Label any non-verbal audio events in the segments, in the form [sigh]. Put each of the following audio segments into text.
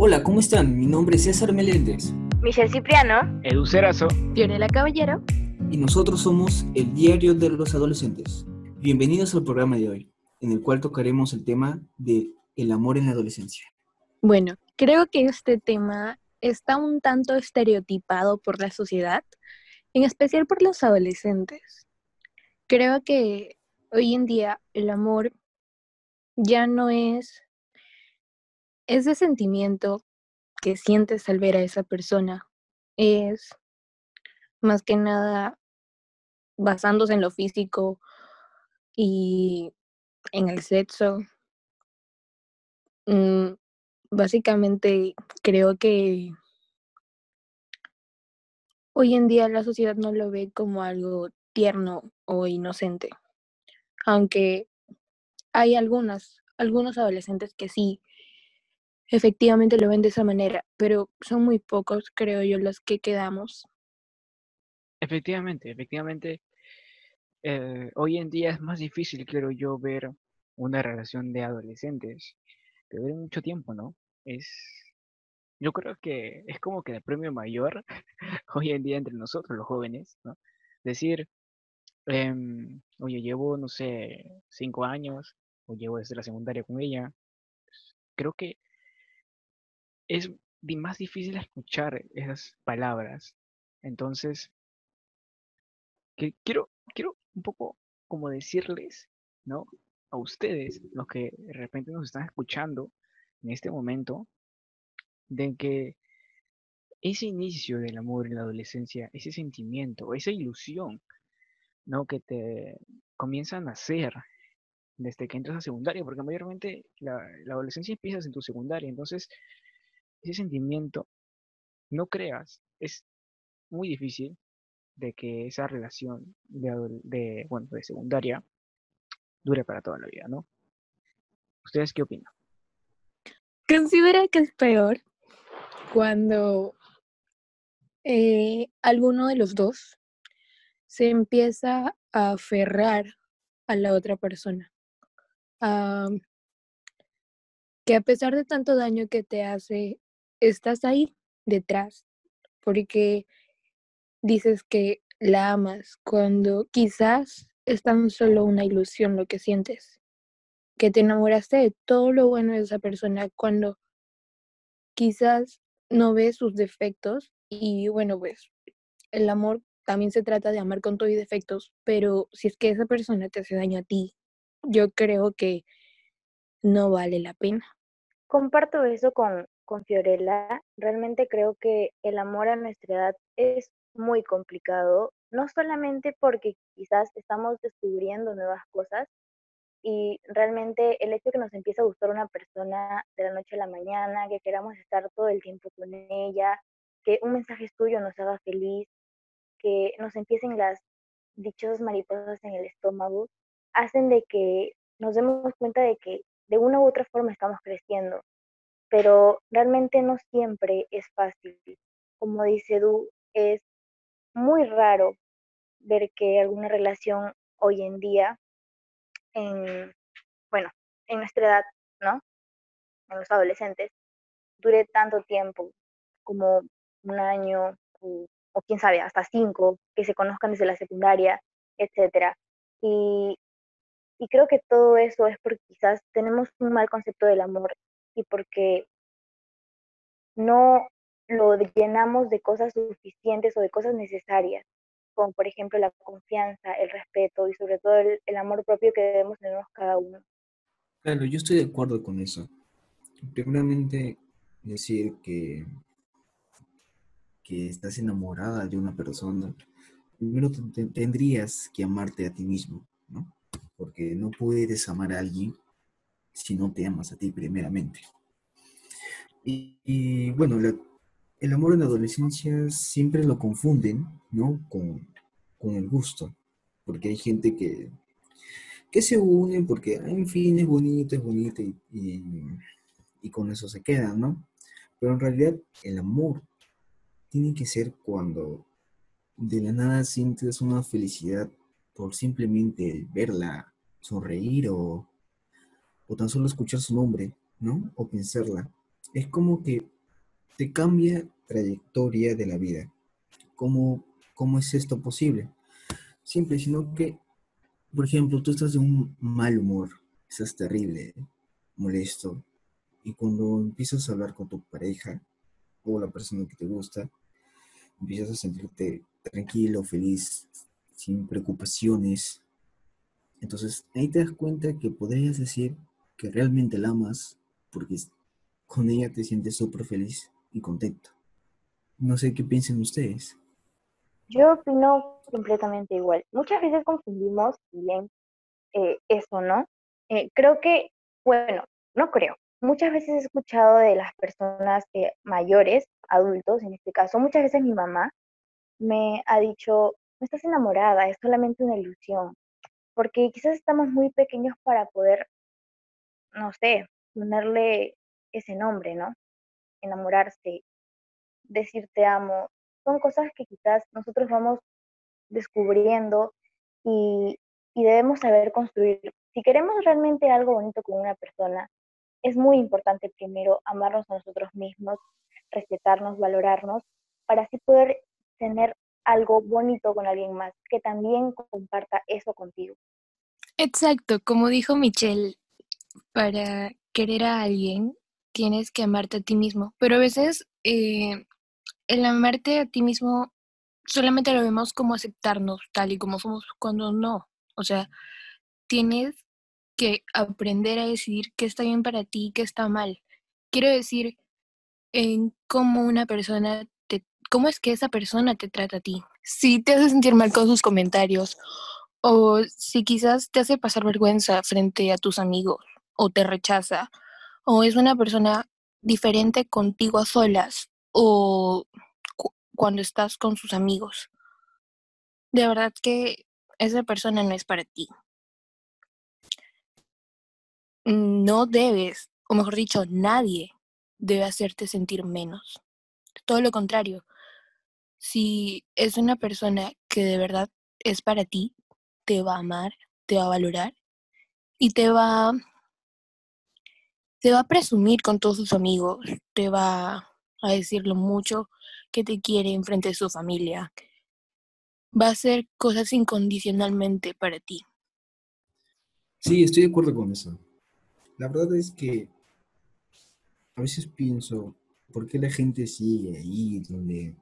Hola, ¿cómo están? Mi nombre es César Meléndez. Michelle Cipriano. Edu Cerazo. Fiorella Caballero. Y nosotros somos el Diario de los Adolescentes. Bienvenidos al programa de hoy, en el cual tocaremos el tema de el amor en la adolescencia. Bueno, creo que este tema está un tanto estereotipado por la sociedad, en especial por los adolescentes. Creo que hoy en día el amor ya no es ese sentimiento que sientes al ver a esa persona. Es más que nada basándose en lo físico y en el sexo. Mm, básicamente creo que hoy en día la sociedad no lo ve como algo tierno o inocente, aunque hay algunas, algunos adolescentes que sí efectivamente lo ven de esa manera, pero son muy pocos, creo yo, los que quedamos. Efectivamente, efectivamente, eh, hoy en día es más difícil, creo yo, ver una relación de adolescentes que dure mucho tiempo, ¿no? Es, yo creo que es como que el premio mayor [laughs] hoy en día entre nosotros, los jóvenes, ¿no? Decir, em, oye, llevo, no sé, cinco años, o llevo desde la secundaria con ella. Pues, creo que es más difícil escuchar esas palabras. Entonces, que quiero, quiero un poco como decirles, ¿no? A ustedes, los que de repente nos están escuchando en este momento, de que ese inicio del amor en la adolescencia, ese sentimiento, esa ilusión, ¿no? Que te comienza a nacer desde que entras a secundaria, porque mayormente la, la adolescencia empieza en tu secundaria, entonces ese sentimiento, no creas, es muy difícil de que esa relación de, de, bueno, de secundaria dure para toda la vida, ¿no? ¿Ustedes qué opinan? Considera que es peor cuando eh, alguno de los dos se empieza a aferrar a la otra persona. que a pesar de tanto daño que te hace estás ahí detrás, porque dices que la amas cuando quizás es tan solo una ilusión lo que sientes, que te enamoraste de todo lo bueno de esa persona cuando quizás no ves sus defectos y bueno, pues el amor también se trata de amar con todos y defectos, pero si es que esa persona te hace daño a ti, yo creo que no vale la pena. Comparto eso con, con Fiorella, realmente creo que el amor a nuestra edad es muy complicado, no solamente porque quizás estamos descubriendo nuevas cosas y realmente el hecho de que nos empiece a gustar una persona de la noche a la mañana, que queramos estar todo el tiempo con ella, que un mensaje tuyo nos haga feliz, que nos empiecen las dichosas mariposas en el estómago, hacen de que nos demos cuenta de que de una u otra forma estamos creciendo pero realmente no siempre es fácil. Como dice Du, es muy raro ver que alguna relación hoy en día, en, bueno, en nuestra edad, ¿no? En los adolescentes, dure tanto tiempo como un año o, o quién sabe, hasta cinco, que se conozcan desde la secundaria, etcétera. Y, y creo que todo eso es porque quizás tenemos un mal concepto del amor y porque no lo llenamos de cosas suficientes o de cosas necesarias, como por ejemplo la confianza, el respeto y sobre todo el, amor propio que debemos tener cada uno. Claro, yo estoy de acuerdo con eso. Primeramente, decir que, que estás enamorada de una persona, primero tendrías que amarte a ti mismo, ¿no? Porque no puedes amar a alguien si no te amas a ti primeramente. Y, bueno, el amor en la adolescencia siempre lo confunden, ¿no? Con, el gusto, porque hay gente que, que se une porque, en fin, es bonito, es bonito y, y con eso se quedan, ¿no? Pero en realidad el amor tiene que ser cuando de la nada sientes una felicidad por simplemente verla sonreír o, o tan solo escuchar su nombre, ¿no? O pensarla. Es como que te cambia trayectoria de la vida. ¿Cómo, cómo es esto posible? Simple, sino que, por ejemplo, tú estás de un mal humor, estás terrible, molesto, y cuando empiezas a hablar con tu pareja o la persona que te gusta, empiezas a sentirte tranquilo, feliz, sin preocupaciones. Entonces ahí te das cuenta que podrías decir que realmente la amas porque con ella te sientes súper feliz y contento. No sé qué piensan ustedes. Yo opino completamente igual. Muchas veces confundimos bien eh, eso, ¿no? Eh, creo que, bueno, no creo. Muchas veces he escuchado de las personas eh, mayores, adultos en este caso, muchas veces mi mamá me ha dicho, no estás enamorada, es solamente una ilusión, porque quizás estamos muy pequeños para poder, no sé, ponerle ese nombre, ¿no? Enamorarse, decir te amo, son cosas que quizás nosotros vamos descubriendo y, y debemos saber construir. Si queremos realmente algo bonito con una persona, es muy importante primero amarnos a nosotros mismos, respetarnos, valorarnos, para así poder tener algo bonito con alguien más que también comparta eso contigo. Exacto, como dijo Michelle, para querer a alguien tienes que amarte a ti mismo, pero a veces eh, el amarte a ti mismo solamente lo vemos como aceptarnos tal y como somos cuando no, o sea, tienes que aprender a decidir qué está bien para ti y qué está mal. Quiero decir, en cómo una persona te, cómo es que esa persona te trata a ti. Si te hace sentir mal con sus comentarios o si quizás te hace pasar vergüenza frente a tus amigos o te rechaza o es una persona diferente contigo a solas o cuando estás con sus amigos. De verdad que esa persona no es para ti. No debes, o mejor dicho, nadie debe hacerte sentir menos. Todo lo contrario, si es una persona que de verdad es para ti, te va a amar, te va a valorar y te va te va a presumir con todos sus amigos, te va a decir lo mucho que te quiere en frente de su familia. Va a hacer cosas incondicionalmente para ti. Sí, estoy de acuerdo con eso. La verdad es que a veces pienso, ¿por qué la gente sigue ahí donde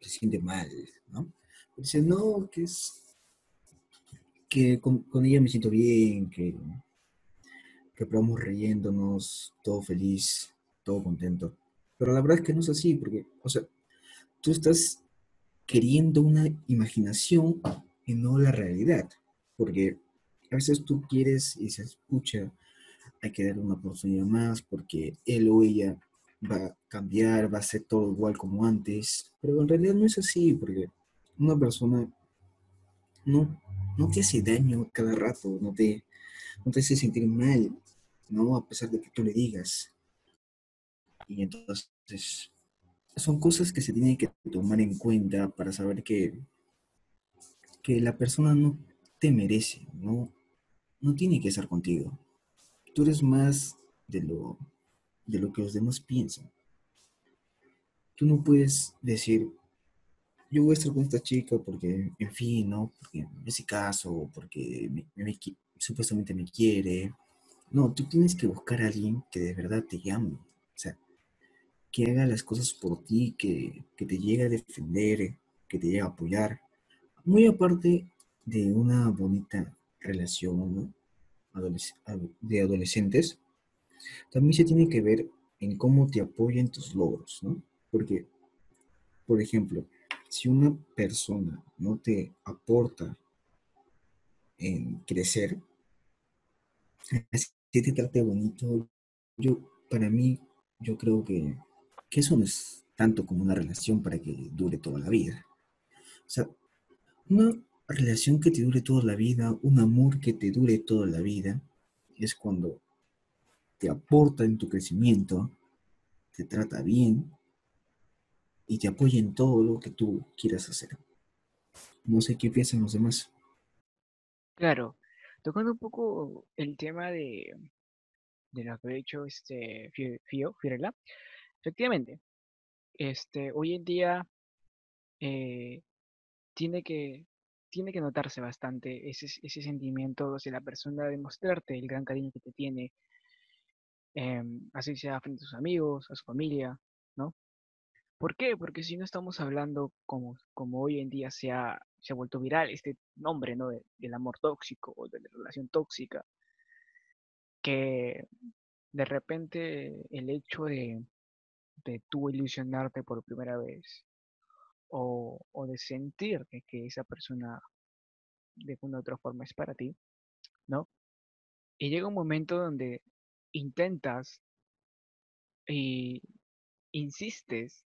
se siente mal? ¿no? Dice, no, que es que con, ella me siento bien, que probamos riéndonos, todo feliz, todo contento. Pero la verdad es que no es así, porque, o sea, tú estás queriendo una imaginación y no la realidad. Porque a veces tú quieres y se escucha, hay que darle una oportunidad más porque él o ella va a cambiar, va a ser todo igual como antes. Pero en realidad no es así, porque una persona no, no te hace daño cada rato, no te, no te hace sentir mal, ¿no? A pesar de que tú le digas. Y entonces son cosas que se tienen que tomar en cuenta para saber que, que la persona no te merece, no, no tiene que estar contigo. Tú eres más de lo, de lo que los demás piensan. Tú no puedes decir, yo voy a estar con esta chica porque, en fin, ¿no? Porque en ese caso, porque supuestamente me quiere. No, tú tienes que buscar a alguien que de verdad te llame. O sea, que haga las cosas por ti, que, que te llegue a defender, que te llegue a apoyar. Muy aparte de una bonita relación, ¿no? de adolescentes, también se tiene que ver en cómo te apoyan tus logros, ¿no? Porque, por ejemplo, si una persona no te aporta en crecer, así te trate bonito, yo, para mí, yo creo que, que eso no es tanto como una relación para que dure toda la vida. O sea, una relación que te dure toda la vida, un amor que te dure toda la vida, es cuando te aporta en tu crecimiento, te trata bien y te apoya en todo lo que tú quieras hacer. No sé qué piensan los demás. Claro, tocando un poco el tema de, de lo que ha dicho este Fio, efectivamente, este, hoy en día eh, tiene que tiene que notarse bastante ese, ese sentimiento hacia la persona de mostrarte el gran cariño que te tiene, em, así sea frente a sus amigos, a su familia, ¿no? ¿Por qué? Porque si no estamos hablando como, como hoy en día se ha, se ha vuelto viral este nombre, ¿no? del amor tóxico o de la relación tóxica, que de repente el hecho de, de tú ilusionarte por primera vez o, o de sentir que, que esa persona de una u otra forma es para ti, ¿no? Y llega un momento donde intentas y insistes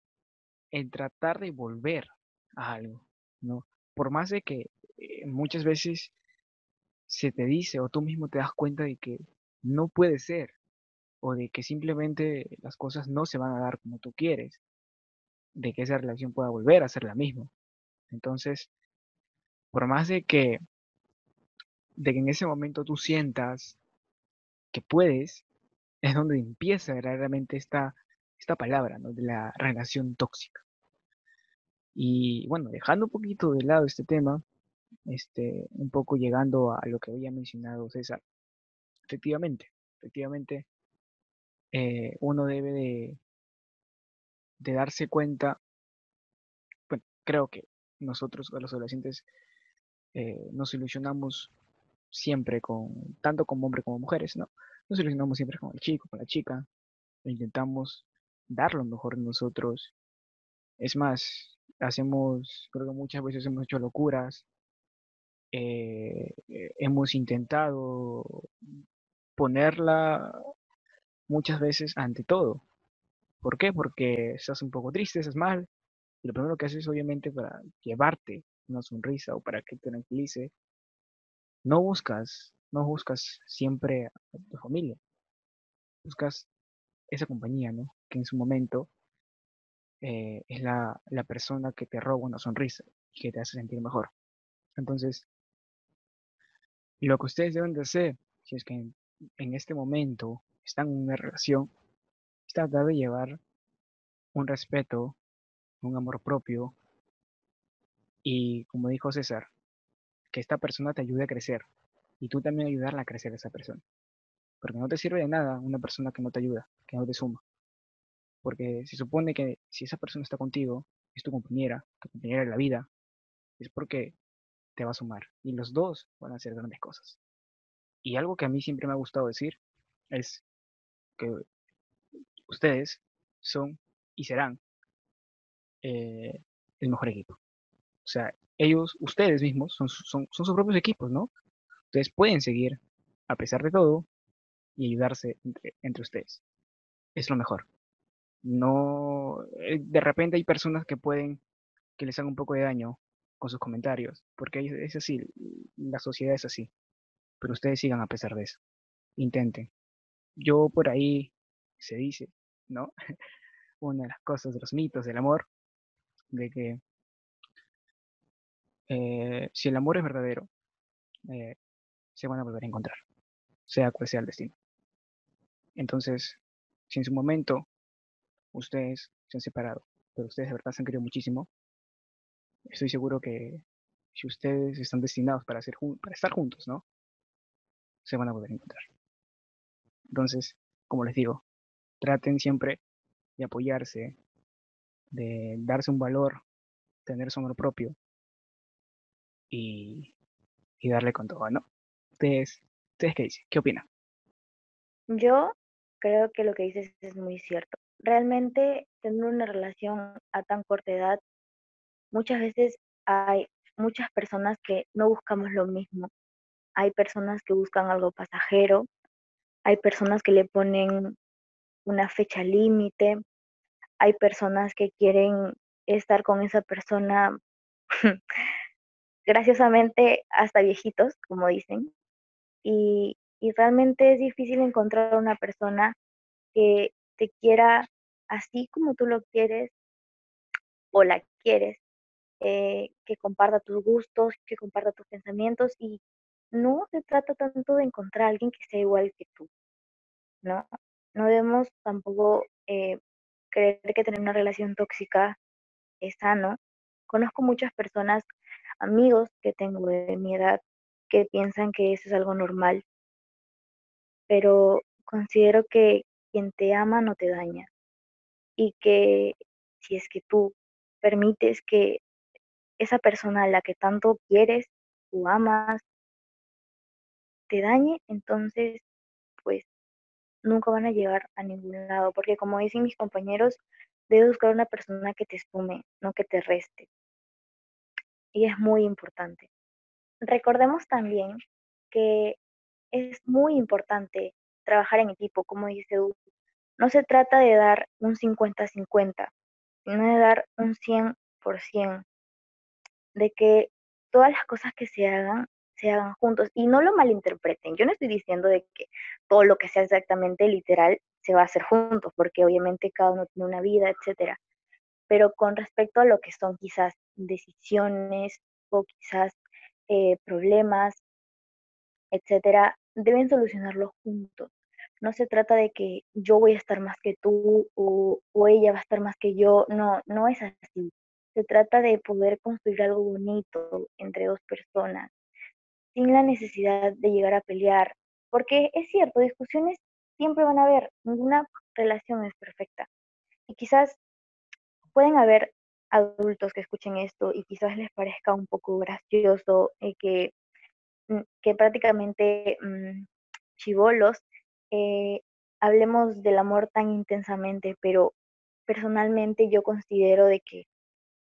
en tratar de volver a algo, ¿no? Por más de que eh, muchas veces se te dice o tú mismo te das cuenta de que no puede ser o de que simplemente las cosas no se van a dar como tú quieres, de que esa relación pueda volver a ser la misma. Entonces, por más de que, de que en ese momento tú sientas que puedes, es donde empieza verdaderamente esta, esta palabra. De la relación tóxica. Y bueno, dejando un poquito de lado este tema, este, un poco llegando a lo que había mencionado César, efectivamente, efectivamente, eh, uno debe de, darse cuenta, bueno, creo que nosotros, los adolescentes, eh, nos ilusionamos siempre con, tanto como hombres como mujeres, ¿no? Nos ilusionamos siempre con el chico, con la chica, e intentamos dar lo mejor de nosotros. Es más, hacemos, creo que muchas veces hemos hecho locuras, eh, eh, hemos intentado ponerla muchas veces ante todo. ¿Por qué? Porque estás un poco triste, estás mal, y lo primero que haces obviamente para llevarte una sonrisa o para que te tranquilice, no buscas, no buscas siempre a tu familia, buscas esa compañía, ¿no? Que en su momento eh, es la, la, persona que te roba una sonrisa y que te hace sentir mejor. Entonces, lo que ustedes deben de hacer, si es que en, este momento están en una relación, es tratar de llevar un respeto, un amor propio y, como dijo César, que esta persona te ayude a crecer y tú también ayudarla a crecer a esa persona. Porque no te sirve de nada una persona que no te ayuda, que no te suma. Porque se supone que si esa persona está contigo, es tu compañera, tu compañera de la vida, es porque te va a sumar. Y los dos van a hacer grandes cosas. Y algo que a mí siempre me ha gustado decir es que ustedes son y serán eh, el mejor equipo. O sea, ellos, ustedes mismos, son, son, son sus propios equipos, ¿no? Ustedes pueden seguir a pesar de todo y ayudarse entre, entre ustedes. Es lo mejor no, eh, de repente hay personas que pueden que les hagan un poco de daño con sus comentarios, porque es así, la sociedad es así, pero ustedes sigan a pesar de eso, intenten. Yo por ahí se dice, ¿no? [laughs] Una de las cosas de los mitos del amor, de que eh, si el amor es verdadero, eh, se van a volver a encontrar, sea cual sea el destino. Entonces, si en su momento ustedes se han separado, pero ustedes de verdad se han querido muchísimo, estoy seguro que si ustedes están destinados para, hacer para estar juntos, ¿no? Se van a poder encontrar. Entonces, como les digo, traten siempre de apoyarse, de darse un valor, tener su amor propio y, y darle con todo, ¿no? Ustedes, ¿ustedes qué dicen? ¿Qué opinan? Yo creo que lo que dices es muy cierto realmente tener una relación a tan corta edad, muchas veces hay muchas personas que no buscamos lo mismo. Hay personas que buscan algo pasajero, hay personas que le ponen una fecha límite, hay personas que quieren estar con esa persona [laughs] graciosamente hasta viejitos, como dicen, y, y realmente es difícil encontrar una persona que te quiera así como tú lo quieres o la quieres, eh, que comparta tus gustos, que comparta tus pensamientos y no se trata tanto de encontrar a alguien que sea igual que tú, ¿no? No debemos tampoco eh, creer que tener una relación tóxica es sano. Conozco muchas personas, amigos que tengo de mi edad, que piensan que eso es algo normal, pero considero que quien te ama no te daña y que si es que tú permites que esa persona a la que tanto quieres, tú amas, te dañe, entonces pues nunca van a llegar a ningún lado, porque como dicen mis compañeros, debes buscar una persona que te sume, no que te reste. Y es muy importante. Recordemos también que es muy importante trabajar en equipo, como dice U. No se trata de dar un 50-50, sino de dar un 100%, de que todas las cosas que se hagan se hagan juntos y no lo malinterpreten. Yo no estoy diciendo de que todo lo que sea exactamente literal se va a hacer juntos, porque obviamente cada uno tiene una vida, etcétera. Pero con respecto a lo que son quizás decisiones o quizás eh, problemas, etcétera, deben solucionarlo juntos. No se trata de que yo voy a estar más que tú o, ella va a estar más que yo. No, no es así. Se trata de poder construir algo bonito entre dos personas sin la necesidad de llegar a pelear, porque es cierto, discusiones siempre van a haber, ninguna relación es perfecta. Y quizás pueden haber adultos que escuchen esto y quizás les parezca un poco gracioso eh, que, mm, que prácticamente mm, chivolos eh, hablemos del amor tan intensamente, pero personalmente yo considero de que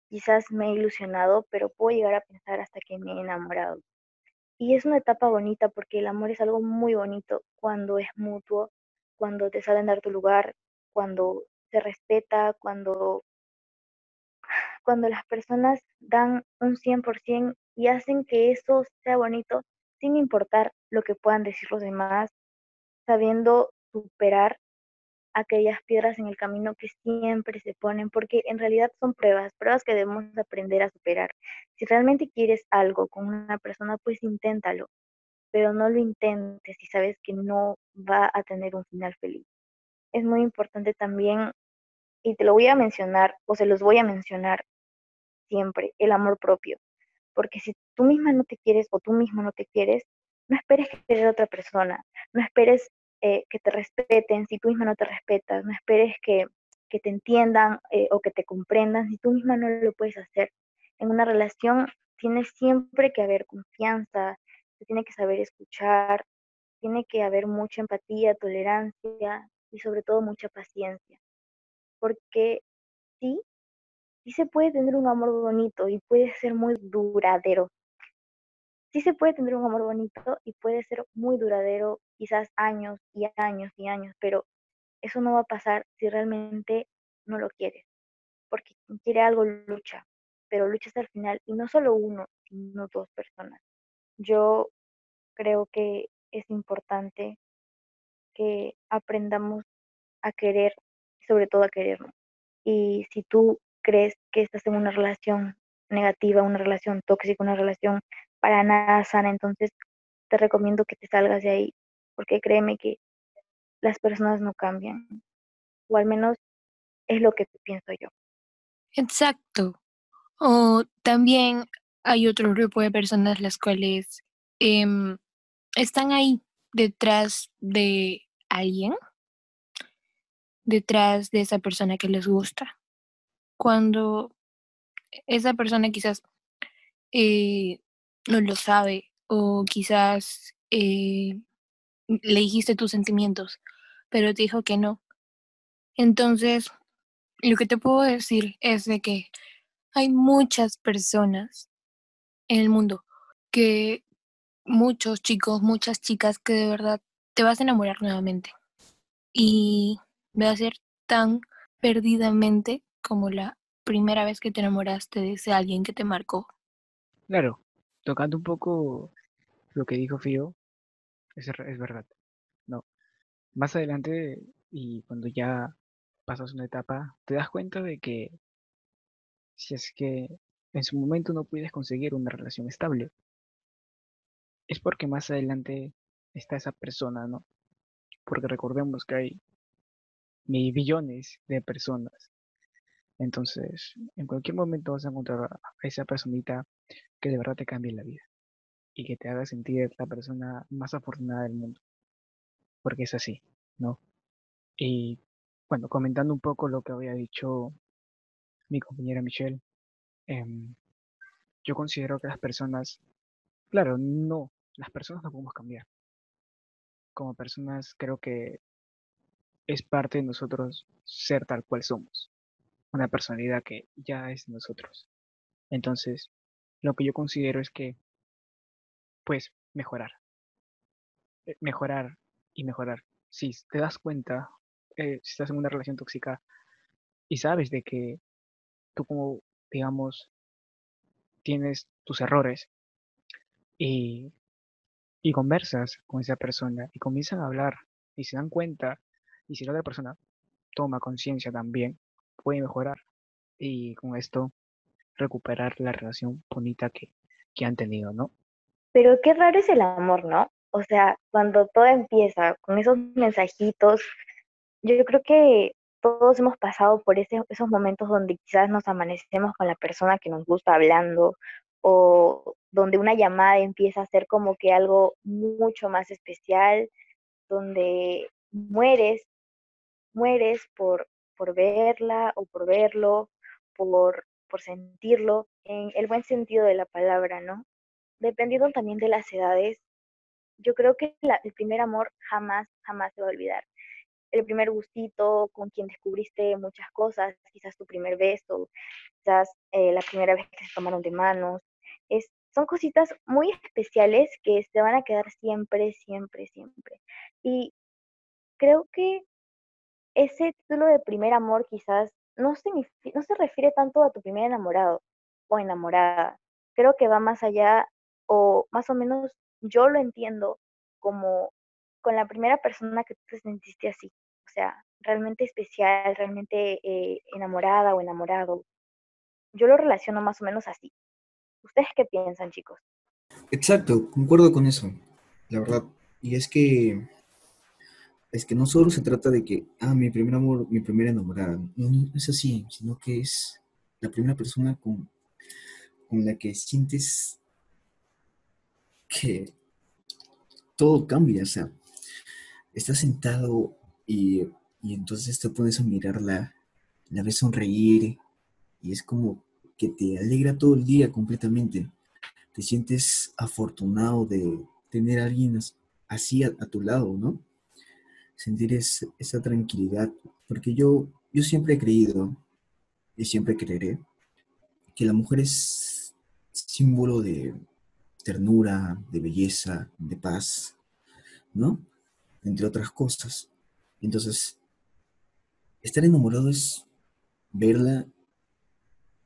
quizás me he ilusionado, pero puedo llegar a pensar hasta que me he enamorado. Y es una etapa bonita porque el amor es algo muy bonito cuando es mutuo, cuando te saben dar tu lugar, cuando se respeta, cuando, cuando las personas dan un 100% y hacen que eso sea bonito sin importar lo que puedan decir los demás, sabiendo superar aquellas piedras en el camino que siempre se ponen, porque en realidad son pruebas, pruebas que debemos aprender a superar. Si realmente quieres algo con una persona, pues inténtalo, pero no lo intentes si sabes que no va a tener un final feliz. Es muy importante también, y te lo voy a mencionar, o se los voy a mencionar siempre, el amor propio, porque si tú misma no te quieres o tú mismo no te quieres, no esperes que querer a otra persona, no esperes eh, que te respeten si tú misma no te respetas, no esperes que, que te entiendan eh, o que te comprendan si tú misma no lo puedes hacer. En una relación tiene siempre que haber confianza, se tiene que saber escuchar, tiene que haber mucha empatía, tolerancia y sobre todo mucha paciencia. Porque sí, sí se puede tener un amor bonito y puede ser muy duradero, sí se puede tener un amor bonito y puede ser muy duradero, quizás años y años y años, pero eso no va a pasar si realmente no lo quieres. Porque quien quiere algo lucha, pero lucha hasta el final y no solo uno, sino dos personas. Yo creo que es importante que aprendamos a querer sobre todo a querernos. Y si tú crees que estás en una relación negativa, una relación tóxica, una relación para nada sana, entonces te recomiendo que te salgas de ahí, porque créeme que las personas no cambian, o al menos es lo que pienso yo. Exacto. O también hay otro grupo de personas las cuales em, están ahí detrás de alguien, detrás de esa persona que les gusta. Cuando esa persona quizás eh, no lo sabe o quizás eh, le dijiste tus sentimientos, pero te dijo que no. Entonces, lo que te puedo decir es de que hay muchas personas en el mundo que muchos chicos, muchas chicas que de verdad te vas a enamorar nuevamente y va a ser tan perdidamente como la primera vez que te enamoraste de ese alguien que te marcó. Claro, tocando un poco lo que dijo Fío, es, es verdad. No. Más adelante, y cuando ya pasas una etapa, te das cuenta de que si es que en su momento no puedes conseguir una relación estable, es porque más adelante está esa persona, ¿no? Porque recordemos que hay billones de personas. Entonces, en cualquier momento vas a encontrar a esa personita que de verdad te cambie la vida y que te haga sentir la persona más afortunada del mundo. Porque es así, ¿no? Y bueno, comentando un poco lo que había dicho mi compañera Michelle, em, yo considero que las personas, claro, no, las personas no podemos cambiar. Como personas creo que es parte de nosotros ser tal cual somos, una personalidad que ya es nosotros. Entonces, lo que yo considero es que, pues, mejorar. Eh, mejorar y mejorar. Si te das cuenta, eh, si estás en una relación tóxica y sabes de que tú como, digamos, tienes tus errores y, y conversas con esa persona y comienzan a hablar y se dan cuenta y si la otra persona toma conciencia también, puede mejorar y con esto recuperar la relación bonita que, que han tenido, ¿no? Pero qué raro es el amor, ¿no? O sea, cuando todo empieza con esos mensajitos, yo creo que todos hemos pasado por ese, esos momentos donde quizás nos amanecemos con la persona que nos gusta hablando o donde una llamada empieza a ser como que algo mucho más especial, donde mueres, mueres por, por verla o por verlo, por, por sentirlo, en el buen sentido de la palabra, ¿no? Dependiendo también de las edades, yo creo que el primer amor jamás, jamás se va a olvidar el primer gustito, con quien descubriste muchas cosas, quizás tu primer beso, quizás eh, la primera vez que se tomaron de manos. Son cositas muy especiales que se van a quedar siempre, siempre, siempre. Y creo que ese título de primer amor quizás no no se refiere tanto a tu primer enamorado o enamorada. Creo que va más allá, o más o menos yo lo entiendo como con la primera persona que te sentiste así, o sea, realmente especial, realmente eh, enamorada o enamorado. Yo lo relaciono más o menos así. ¿Ustedes qué piensan, chicos? Exacto, concuerdo con eso, la verdad. Y es que es que no solo se trata de que, ah, mi primer amor, mi primera enamorada. No, es así, sino que es la primera persona con, con la que sientes que todo cambia. O sea, estás sentado y, entonces te pones a mirarla, la ves sonreír y es como que te alegra todo el día completamente. Te sientes afortunado de tener a alguien así a, tu lado, ¿no? Sentir esa tranquilidad. Porque yo, yo siempre he creído y siempre creeré que la mujer es símbolo de ternura, de belleza, de paz, ¿no? Entre otras cosas. Entonces, estar enamorado es verla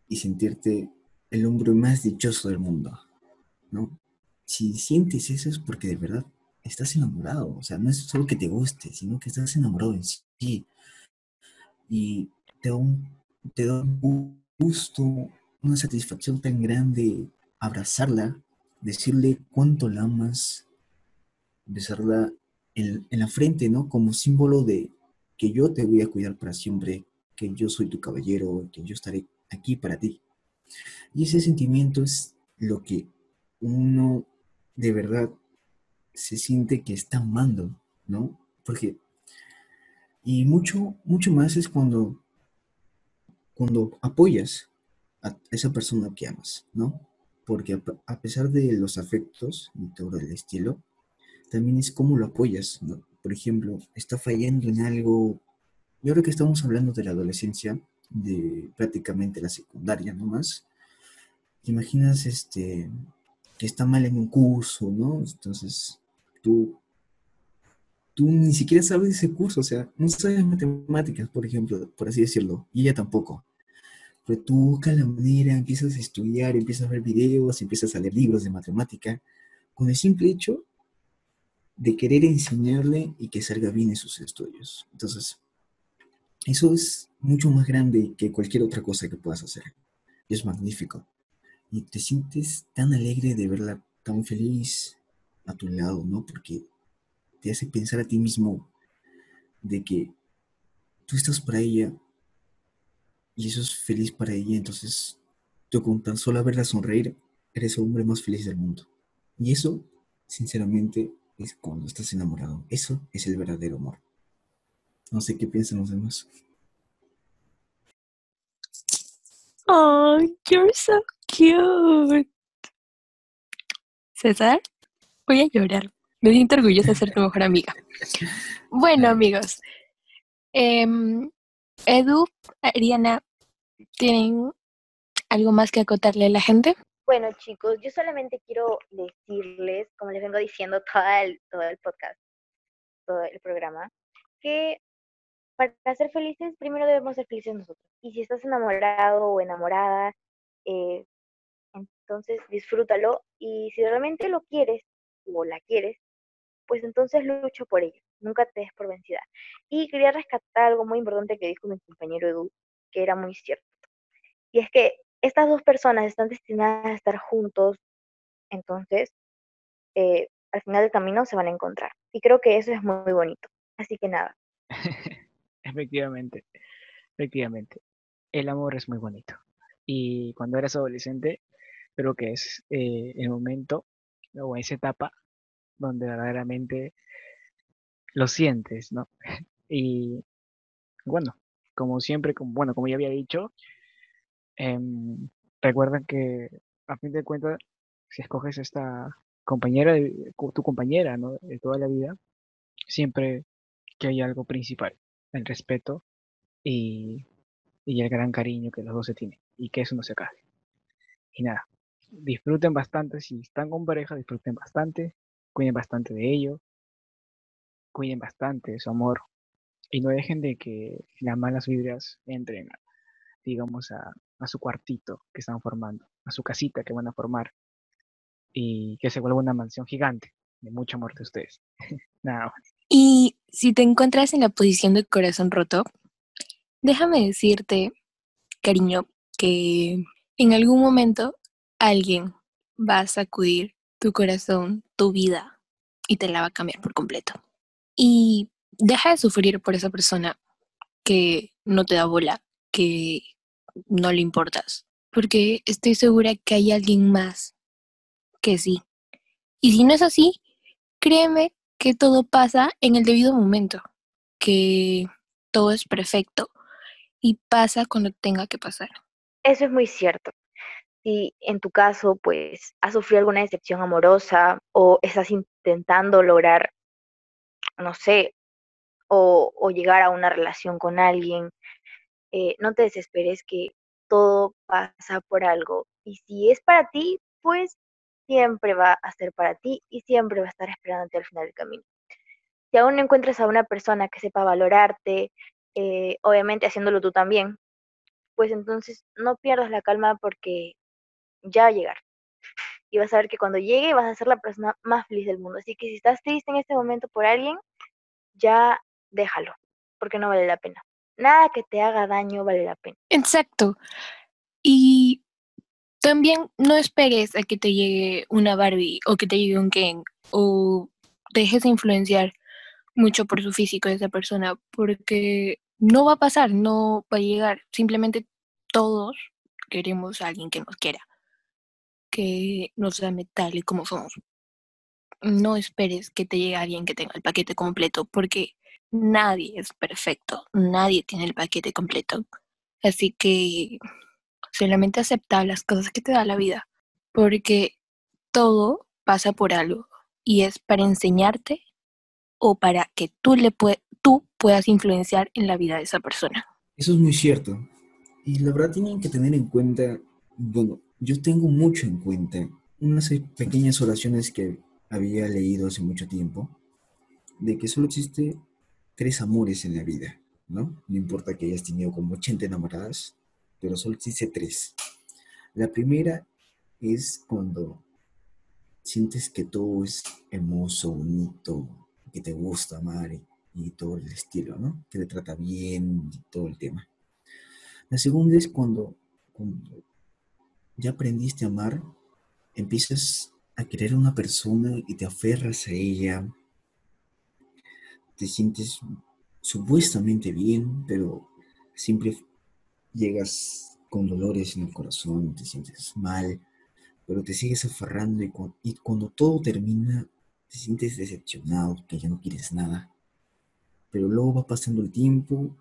y sentirte el hombre más dichoso del mundo, ¿no? Si sientes eso es porque de verdad estás enamorado, o sea, no es solo que te guste, sino que estás enamorado en sí. Y te da un, te da un gusto, una satisfacción tan grande abrazarla, decirle cuánto la amas, besarla en, la frente, ¿no? Como símbolo de que yo te voy a cuidar para siempre, que yo soy tu caballero, que yo estaré aquí para ti. Y ese sentimiento es lo que uno de verdad se siente que está amando, ¿no? Porque, y mucho, mucho más es cuando, cuando apoyas a esa persona que amas, ¿no? Porque a pesar de los afectos y todo el estilo, también es cómo lo apoyas, ¿no? Por ejemplo, está fallando en algo, y ahora que estamos hablando de la adolescencia, de prácticamente la secundaria nomás, te imaginas este, que está mal en un curso, ¿no? Entonces, tú, tú ni siquiera sabes ese curso, o sea, no sabes matemáticas, por ejemplo, por así decirlo, y ella tampoco. Pero tú buscas la manera, empiezas a estudiar, empiezas a ver videos, empiezas a leer libros de matemática, con el simple hecho de querer enseñarle y que salga bien en sus estudios. Entonces, eso es mucho más grande que cualquier otra cosa que puedas hacer. Es magnífico. Y te sientes tan alegre de verla tan feliz a tu lado, ¿no? Porque te hace pensar a ti mismo de que tú estás para ella y eso es feliz para ella, entonces tú con tan solo verla sonreír, eres el hombre más feliz del mundo. Y eso, sinceramente, es cuando estás enamorado. Eso es el verdadero amor. No sé qué piensan los demás. Oh, you're so cute. César, voy a llorar. Me siento orgullosa de ser tu mejor amiga. Bueno, amigos. em, Edu, Ariana, ¿tienen algo más que acotarle a la gente? Bueno, chicos, yo solamente quiero decirles, como les vengo diciendo todo el, todo el podcast, todo el programa, que para ser felices, primero debemos ser felices nosotros. Y si estás enamorado o enamorada, eh, entonces disfrútalo. Y si realmente lo quieres o la quieres, pues entonces lucha por ello. Nunca te des por vencida. Y quería rescatar algo muy importante que dijo mi compañero Edu, que era muy cierto. Y es que estas dos personas están destinadas a estar juntos, entonces eh, al final del camino se van a encontrar. Y creo que eso es muy bonito. Así que nada, [laughs] Efectivamente, efectivamente. El amor es muy bonito. Y cuando eres adolescente, creo que es eh, el momento o esa etapa donde verdaderamente lo sientes, ¿no? [laughs] Y bueno, como siempre, como, bueno, como ya había dicho, em, recuerda que a fin de cuentas, si escoges esta compañera, tu compañera, ¿no? De toda la vida, siempre que hay algo principal, el respeto y, y el gran cariño que los dos se tienen y que eso no se acabe. Y nada, disfruten bastante, si están con pareja, disfruten bastante, cuiden bastante de ello, cuiden bastante de su amor y no dejen de que las malas vibras entren, digamos, a, a su cuartito que están formando, a su casita que van a formar y que se vuelva una mansión gigante de mucho amor de ustedes. [laughs] Nada más. Y si te encuentras en la posición de corazón roto, déjame decirte, cariño, que en algún momento alguien va a sacudir tu corazón, tu vida, y te la va a cambiar por completo. Y deja de sufrir por esa persona que no te da bola, que no le importas, porque estoy segura que hay alguien más que sí. Y si no es así, créeme que todo pasa en el debido momento, que todo es perfecto y pasa cuando tenga que pasar. eso es muy cierto. Si en tu caso, pues, has sufrido alguna decepción amorosa o estás intentando lograr, no sé, o, llegar a una relación con alguien, eh, no te desesperes que todo pasa por algo. Y si es para ti, pues siempre va a ser para ti y siempre va a estar esperándote al final del camino. Si aún no encuentras a una persona que sepa valorarte, eh, obviamente haciéndolo tú también, pues entonces no pierdas la calma porque ya va a llegar. Y vas a ver que cuando llegue vas a ser la persona más feliz del mundo. Así que si estás triste en este momento por alguien, ya déjalo, porque no vale la pena. Nada que te haga daño vale la pena. Exacto. Y también no esperes a que te llegue una Barbie o que te llegue un Ken o te dejes de influenciar mucho por su físico de esa persona porque no va a pasar, no va a llegar. Simplemente todos queremos a alguien que nos quiera, que nos ame tal y como somos. No esperes que te llegue alguien que tenga el paquete completo porque nadie es perfecto, nadie tiene el paquete completo. Así que solamente acepta las cosas que te da la vida, porque todo pasa por algo y es para enseñarte o para que tú le tú puedas influenciar en la vida de esa persona. Eso es muy cierto. Y la verdad tienen que tener en cuenta, bueno, yo tengo mucho en cuenta unas pequeñas oraciones que había leído hace mucho tiempo, de que solo existe tres amores en la vida, ¿no? No importa que hayas tenido como 80 enamoradas, pero solo existe tres. La primera es cuando sientes que todo es hermoso, bonito, que te gusta amar y, todo el estilo, ¿no? Que te trata bien y todo el tema. La segunda es cuando ya aprendiste a amar, empiezas a querer a una persona y te aferras a ella, te sientes supuestamente bien, pero siempre llegas con dolores en el corazón, te sientes mal, pero te sigues aferrando y, y cuando todo termina te sientes decepcionado, que ya no quieres nada. Pero luego va pasando el tiempo,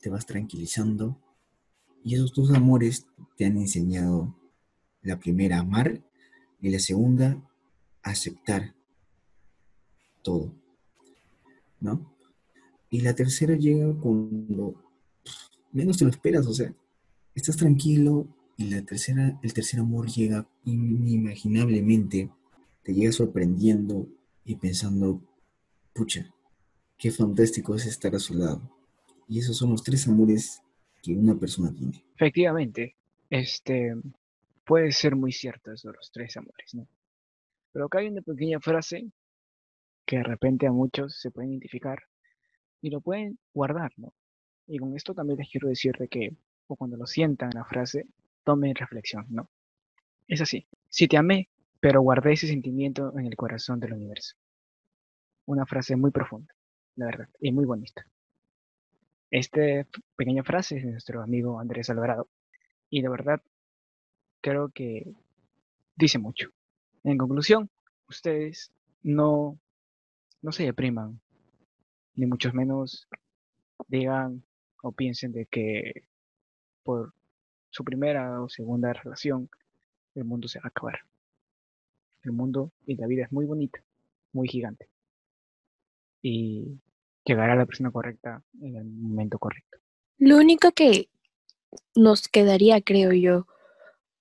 te vas tranquilizando y esos dos amores te han enseñado la primera amar y la segunda aceptar todo. ¿No? Y la tercera llega cuando menos te lo esperas, o sea, estás tranquilo y la tercera, el tercer amor llega inimaginablemente, te llega sorprendiendo y pensando, pucha, qué fantástico es estar a su lado. Y esos son los tres amores que una persona tiene. Efectivamente, este puede ser muy cierto eso de los tres amores, ¿no? Pero acá hay una pequeña frase que de repente a muchos se pueden identificar y lo pueden guardar, ¿no? Y con esto también les quiero decir de que, o cuando lo sientan la frase, tomen reflexión, ¿no? Es así. Si te amé, pero guardé ese sentimiento en el corazón del universo. Una frase muy profunda, la verdad, y muy bonita. Esta pequeña frase es de nuestro amigo Andrés Alvarado, y de verdad creo que dice mucho. En conclusión, ustedes no, no se depriman, ni mucho menos digan o piensen de que por su primera o segunda relación el mundo se va a acabar el mundo y la vida es muy bonita, muy gigante. Y llegará la persona correcta en el momento correcto. Lo único que nos quedaría, creo yo,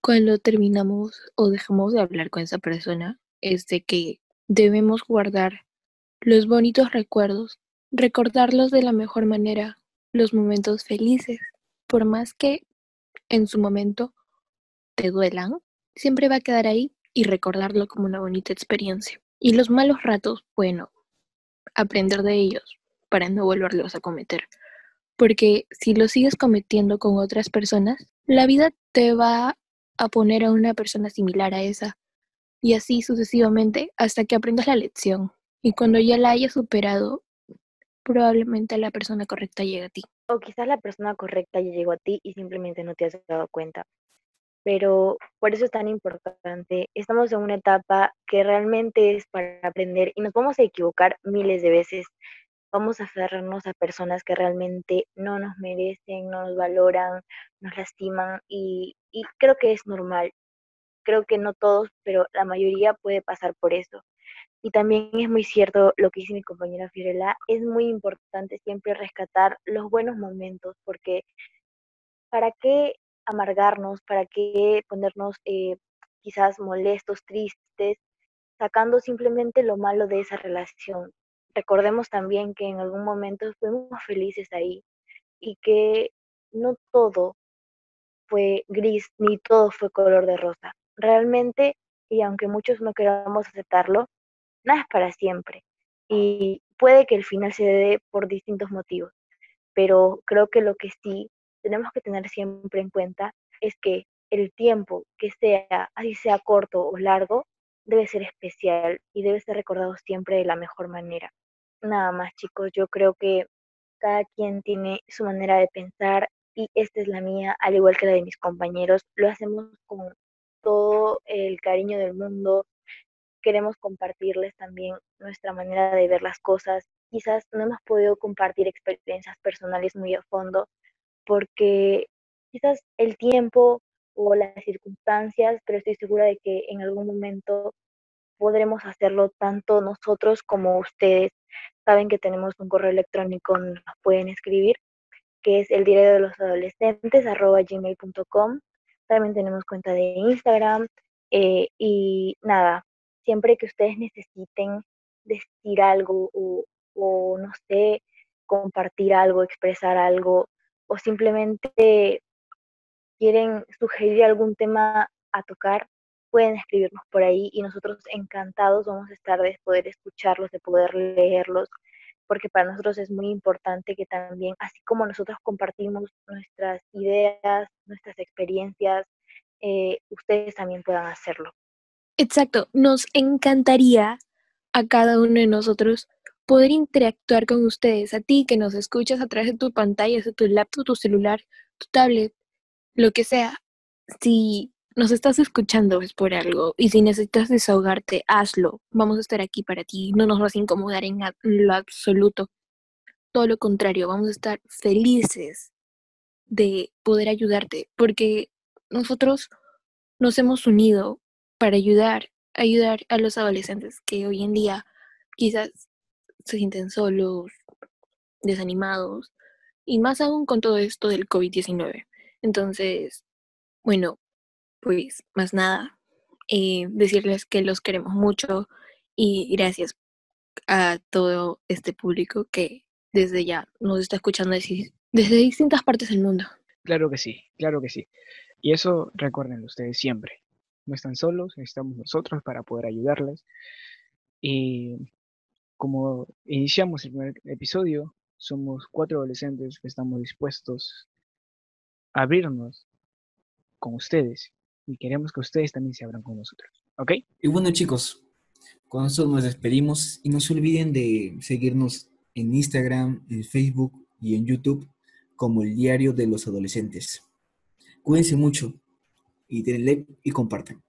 cuando terminamos o dejamos de hablar con esa persona, es de que debemos guardar los bonitos recuerdos, recordarlos de la mejor manera, los momentos felices, por más que en su momento te duelan, siempre va a quedar ahí y recordarlo como una bonita experiencia. Y los malos ratos, bueno, aprender de ellos para no volverlos a cometer. Porque si lo sigues cometiendo con otras personas, la vida te va a poner a una persona similar a esa. Y así sucesivamente hasta que aprendas la lección. Y cuando ya la hayas superado, probablemente la persona correcta llegue a ti. O quizás la persona correcta ya llegó a ti y simplemente no te has dado cuenta pero por eso es tan importante. Estamos en una etapa que realmente es para aprender y nos vamos a equivocar miles de veces. Vamos a aferrarnos a personas que realmente no nos merecen, no nos valoran, nos lastiman y, y creo que es normal. Creo que no todos, pero la mayoría puede pasar por eso. Y también es muy cierto lo que dice mi compañera Fiorella, es muy importante siempre rescatar los buenos momentos, porque ¿para qué amargarnos, para qué ponernos eh, quizás molestos, tristes, sacando simplemente lo malo de esa relación. Recordemos también que en algún momento fuimos felices ahí y que no todo fue gris ni todo fue color de rosa. Realmente, y aunque muchos no queramos aceptarlo, nada es para siempre. Y puede que el final se dé por distintos motivos, pero creo que lo que sí tenemos que tener siempre en cuenta es que el tiempo que sea, así sea corto o largo, debe ser especial y debe ser recordado siempre de la mejor manera. Nada más chicos, yo creo que cada quien tiene su manera de pensar y esta es la mía, al igual que la de mis compañeros. Lo hacemos con todo el cariño del mundo. Queremos compartirles también nuestra manera de ver las cosas. Quizás no hemos podido compartir experiencias personales muy a fondo, porque quizás el tiempo o las circunstancias, pero estoy segura de que en algún momento podremos hacerlo tanto nosotros como ustedes. Saben que tenemos un correo electrónico, nos pueden escribir, que es el diario de los adolescentes, arroba gmail.com. También tenemos cuenta de Instagram. Eh, y nada, siempre que ustedes necesiten decir algo o, o no sé, compartir algo, expresar algo, o simplemente quieren sugerir algún tema a tocar, pueden escribirnos por ahí y nosotros encantados vamos a estar de poder escucharlos, de poder leerlos, porque para nosotros es muy importante que también, así como nosotros compartimos nuestras ideas, nuestras experiencias, eh, ustedes también puedan hacerlo. Exacto, nos encantaría a cada uno de nosotros poder interactuar con ustedes, a ti que nos escuchas a través de tu pantalla, de tu laptop, tu celular, tu tablet, lo que sea. Si nos estás escuchando es por algo y si necesitas desahogarte, hazlo. Vamos a estar aquí para ti, no nos vas a incomodar en lo absoluto. Todo lo contrario, vamos a estar felices de poder ayudarte porque nosotros nos hemos unido para ayudar, ayudar a los adolescentes que hoy en día quizás se sienten solos, desanimados y más aún con todo esto del COVID-19. Entonces, bueno, pues más nada, eh, decirles que los queremos mucho y gracias a todo este público que desde ya nos está escuchando desde, desde distintas partes del mundo. Claro que sí, claro que sí. Y eso recuerden ustedes siempre. No están solos, estamos nosotros para poder ayudarles. Y como iniciamos el primer episodio, somos cuatro adolescentes que estamos dispuestos a abrirnos con ustedes y queremos que ustedes también se abran con nosotros. ¿Ok? Y bueno chicos, con eso nos despedimos y no se olviden de seguirnos en Instagram, en Facebook y en YouTube como el Diario de los Adolescentes. Cuídense mucho y denle like y compartan.